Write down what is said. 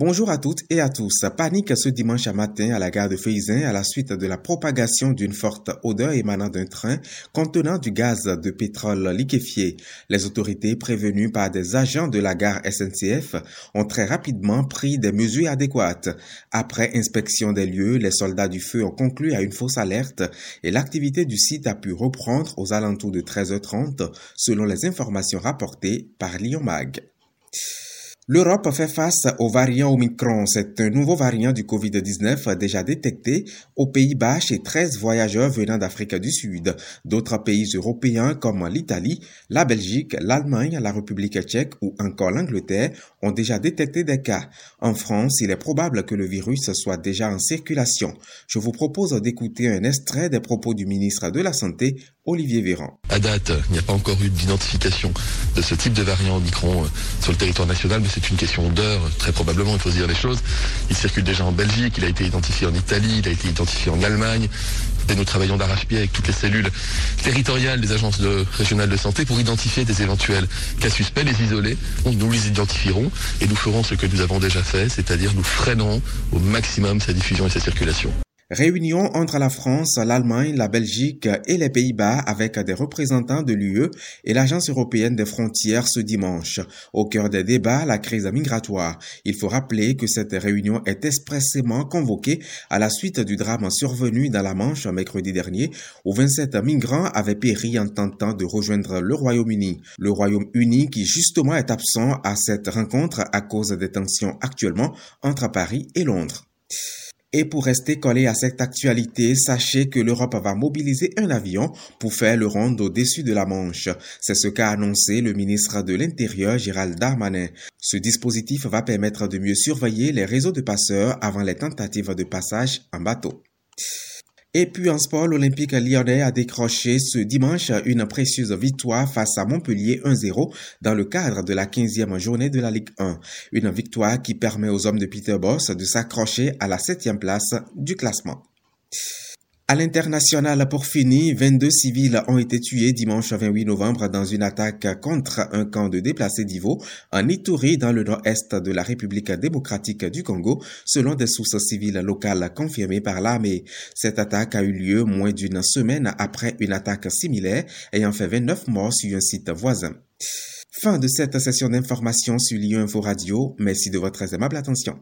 Bonjour à toutes et à tous. Panique ce dimanche matin à la gare de Feyzin à la suite de la propagation d'une forte odeur émanant d'un train contenant du gaz de pétrole liquéfié. Les autorités prévenues par des agents de la gare SNCF ont très rapidement pris des mesures adéquates. Après inspection des lieux, les soldats du feu ont conclu à une fausse alerte et l'activité du site a pu reprendre aux alentours de 13h30 selon les informations rapportées par Lyon Mag. L'Europe fait face au variant Omicron. C'est un nouveau variant du Covid-19 déjà détecté aux Pays-Bas chez 13 voyageurs venant d'Afrique du Sud. D'autres pays européens comme l'Italie, la Belgique, l'Allemagne, la République tchèque ou encore l'Angleterre ont déjà détecté des cas. En France, il est probable que le virus soit déjà en circulation. Je vous propose d'écouter un extrait des propos du ministre de la Santé, Olivier Véran. À date, il n'y a pas encore eu d'identification de ce type de variant Omicron euh, sur le territoire national, mais c'est une question d'heure, très probablement, il faut se dire les choses. Il circule déjà en Belgique, il a été identifié en Italie, il a été identifié en Allemagne. Et nous travaillons d'arrache-pied avec toutes les cellules territoriales des agences régionales de santé pour identifier des éventuels cas suspects, les isoler. Nous les identifierons et nous ferons ce que nous avons déjà fait, c'est-à-dire nous freinerons au maximum sa diffusion et sa circulation. Réunion entre la France, l'Allemagne, la Belgique et les Pays-Bas avec des représentants de l'UE et l'Agence européenne des frontières ce dimanche. Au cœur des débats, la crise migratoire. Il faut rappeler que cette réunion est expressément convoquée à la suite du drame survenu dans la Manche mercredi dernier où 27 migrants avaient péri en tentant de rejoindre le Royaume-Uni. Le Royaume-Uni qui justement est absent à cette rencontre à cause des tensions actuellement entre Paris et Londres. Et pour rester collé à cette actualité, sachez que l'Europe va mobiliser un avion pour faire le ronde au-dessus de la Manche. C'est ce qu'a annoncé le ministre de l'Intérieur Gérald Darmanin. Ce dispositif va permettre de mieux surveiller les réseaux de passeurs avant les tentatives de passage en bateau. Et puis en sport, l'Olympique lyonnais a décroché ce dimanche une précieuse victoire face à Montpellier 1-0 dans le cadre de la 15e journée de la Ligue 1. Une victoire qui permet aux hommes de Peter Boss de s'accrocher à la septième place du classement. À l'international, pour finir, 22 civils ont été tués dimanche 28 novembre dans une attaque contre un camp de déplacés d'Ivo en Ituri dans le nord-est de la République démocratique du Congo, selon des sources civiles locales confirmées par l'armée. Cette attaque a eu lieu moins d'une semaine après une attaque similaire ayant fait 29 morts sur un site voisin. Fin de cette session d'information sur Lyon Info Radio. Merci de votre aimable attention.